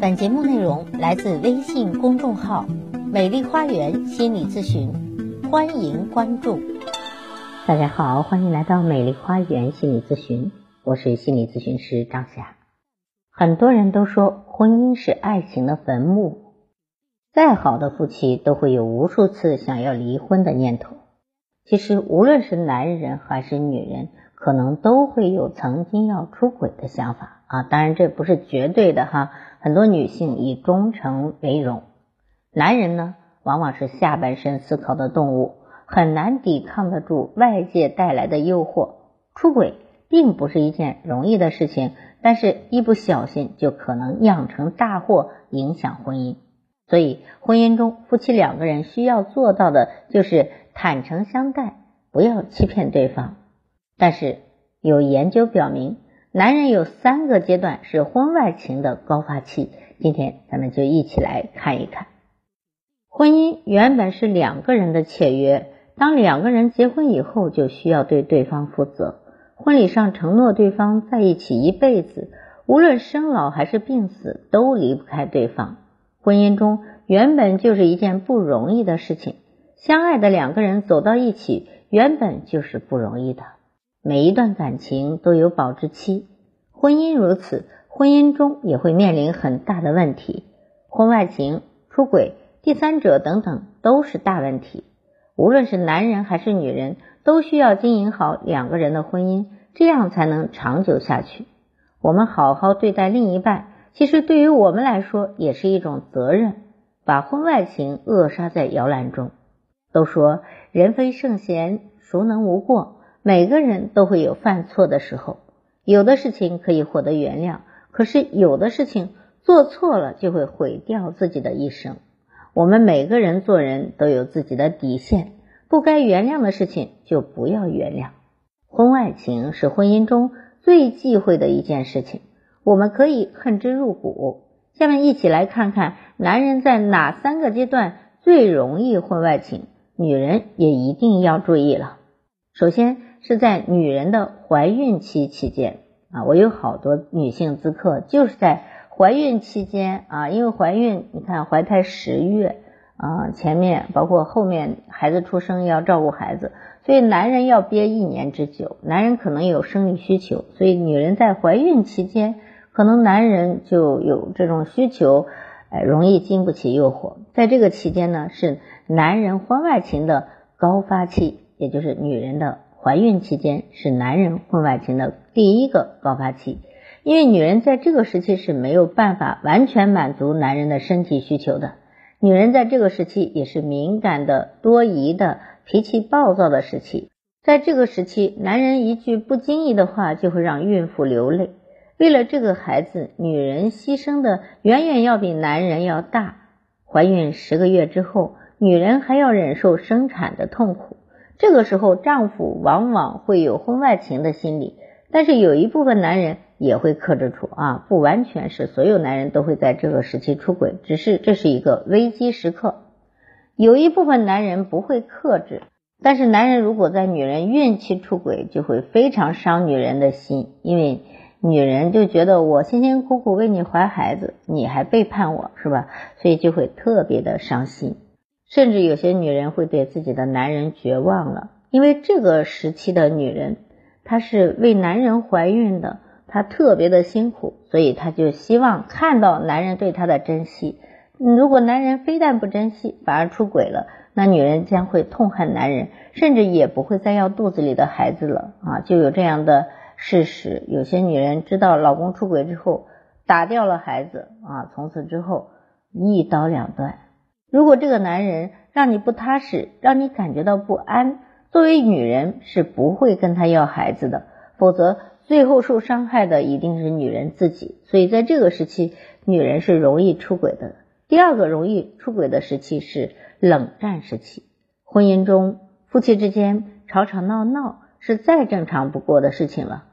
本节目内容来自微信公众号“美丽花园心理咨询”，欢迎关注。大家好，欢迎来到美丽花园心理咨询，我是心理咨询师张霞。很多人都说婚姻是爱情的坟墓，再好的夫妻都会有无数次想要离婚的念头。其实，无论是男人还是女人，可能都会有曾经要出轨的想法啊。当然，这不是绝对的哈。很多女性以忠诚为荣，男人呢，往往是下半身思考的动物，很难抵抗得住外界带来的诱惑。出轨并不是一件容易的事情，但是一不小心就可能酿成大祸，影响婚姻。所以，婚姻中夫妻两个人需要做到的就是坦诚相待，不要欺骗对方。但是有研究表明。男人有三个阶段是婚外情的高发期，今天咱们就一起来看一看。婚姻原本是两个人的契约，当两个人结婚以后，就需要对对方负责。婚礼上承诺对方在一起一辈子，无论生老还是病死，都离不开对方。婚姻中原本就是一件不容易的事情，相爱的两个人走到一起，原本就是不容易的。每一段感情都有保质期，婚姻如此，婚姻中也会面临很大的问题，婚外情、出轨、第三者等等都是大问题。无论是男人还是女人，都需要经营好两个人的婚姻，这样才能长久下去。我们好好对待另一半，其实对于我们来说也是一种责任。把婚外情扼杀在摇篮中。都说人非圣贤，孰能无过？每个人都会有犯错的时候，有的事情可以获得原谅，可是有的事情做错了就会毁掉自己的一生。我们每个人做人都有自己的底线，不该原谅的事情就不要原谅。婚外情是婚姻中最忌讳的一件事情，我们可以恨之入骨。下面一起来看看男人在哪三个阶段最容易婚外情，女人也一定要注意了。首先。是在女人的怀孕期期间啊，我有好多女性咨客就是在怀孕期间啊，因为怀孕，你看怀胎十月啊，前面包括后面孩子出生要照顾孩子，所以男人要憋一年之久，男人可能有生理需求，所以女人在怀孕期间，可能男人就有这种需求，哎，容易经不起诱惑，在这个期间呢，是男人婚外情的高发期，也就是女人的。怀孕期间是男人婚外情的第一个高发期，因为女人在这个时期是没有办法完全满足男人的身体需求的。女人在这个时期也是敏感的、多疑的、脾气暴躁的时期。在这个时期，男人一句不经意的话就会让孕妇流泪。为了这个孩子，女人牺牲的远远要比男人要大。怀孕十个月之后，女人还要忍受生产的痛苦。这个时候，丈夫往往会有婚外情的心理，但是有一部分男人也会克制住啊，不完全是所有男人都会在这个时期出轨，只是这是一个危机时刻。有一部分男人不会克制，但是男人如果在女人孕期出轨，就会非常伤女人的心，因为女人就觉得我辛辛苦苦为你怀孩子，你还背叛我是吧？所以就会特别的伤心。甚至有些女人会对自己的男人绝望了，因为这个时期的女人，她是为男人怀孕的，她特别的辛苦，所以她就希望看到男人对她的珍惜。如果男人非但不珍惜，反而出轨了，那女人将会痛恨男人，甚至也不会再要肚子里的孩子了啊！就有这样的事实，有些女人知道老公出轨之后，打掉了孩子啊，从此之后一刀两断。如果这个男人让你不踏实，让你感觉到不安，作为女人是不会跟他要孩子的，否则最后受伤害的一定是女人自己。所以在这个时期，女人是容易出轨的。第二个容易出轨的时期是冷战时期。婚姻中，夫妻之间吵吵闹闹是再正常不过的事情了。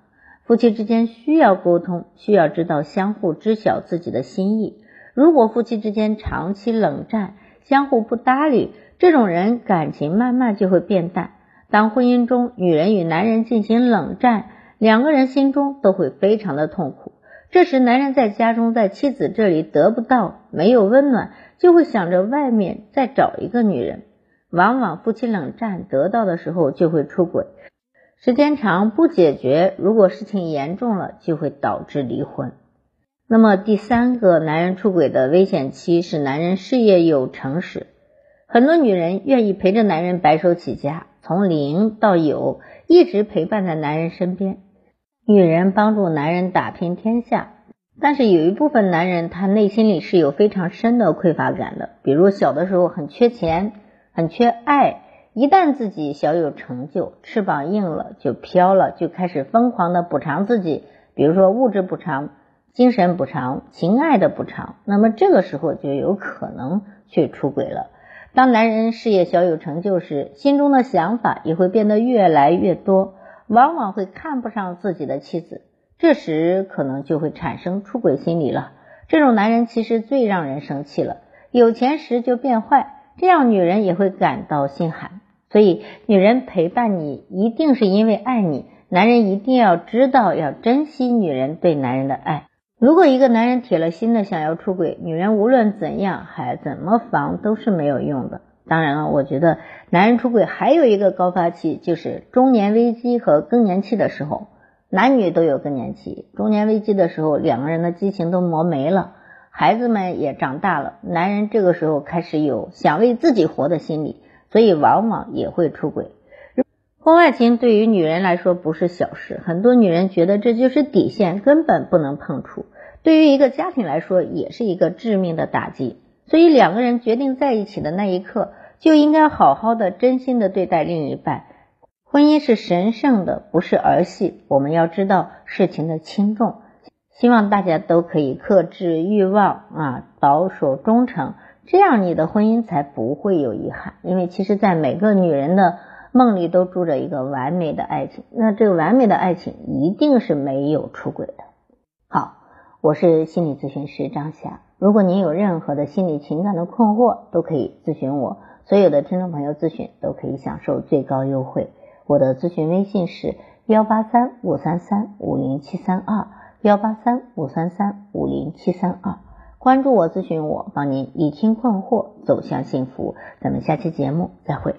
夫妻之间需要沟通，需要知道相互知晓自己的心意。如果夫妻之间长期冷战，相互不搭理，这种人感情慢慢就会变淡。当婚姻中女人与男人进行冷战，两个人心中都会非常的痛苦。这时，男人在家中，在妻子这里得不到没有温暖，就会想着外面再找一个女人。往往夫妻冷战得到的时候就会出轨，时间长不解决，如果事情严重了，就会导致离婚。那么第三个男人出轨的危险期是男人事业有成时，很多女人愿意陪着男人白手起家，从零到有，一直陪伴在男人身边。女人帮助男人打拼天下，但是有一部分男人他内心里是有非常深的匮乏感的，比如小的时候很缺钱。很缺爱，一旦自己小有成就，翅膀硬了就飘了，就开始疯狂的补偿自己，比如说物质补偿、精神补偿、情爱的补偿，那么这个时候就有可能去出轨了。当男人事业小有成就时，心中的想法也会变得越来越多，往往会看不上自己的妻子，这时可能就会产生出轨心理了。这种男人其实最让人生气了，有钱时就变坏。这样女人也会感到心寒，所以女人陪伴你一定是因为爱你。男人一定要知道要珍惜女人对男人的爱。如果一个男人铁了心的想要出轨，女人无论怎样还怎么防都是没有用的。当然了，我觉得男人出轨还有一个高发期，就是中年危机和更年期的时候。男女都有更年期，中年危机的时候，两个人的激情都磨没了。孩子们也长大了，男人这个时候开始有想为自己活的心理，所以往往也会出轨。婚外情对于女人来说不是小事，很多女人觉得这就是底线，根本不能碰触。对于一个家庭来说，也是一个致命的打击。所以两个人决定在一起的那一刻，就应该好好的、真心的对待另一半。婚姻是神圣的，不是儿戏。我们要知道事情的轻重。希望大家都可以克制欲望啊，保守忠诚，这样你的婚姻才不会有遗憾。因为其实，在每个女人的梦里都住着一个完美的爱情，那这个完美的爱情一定是没有出轨的。好，我是心理咨询师张霞。如果您有任何的心理情感的困惑，都可以咨询我。所有的听众朋友咨询都可以享受最高优惠。我的咨询微信是幺八三五三三五零七三二。幺八三五三三五零七三二，关注我，咨询我，帮您理清困惑，走向幸福。咱们下期节目再会。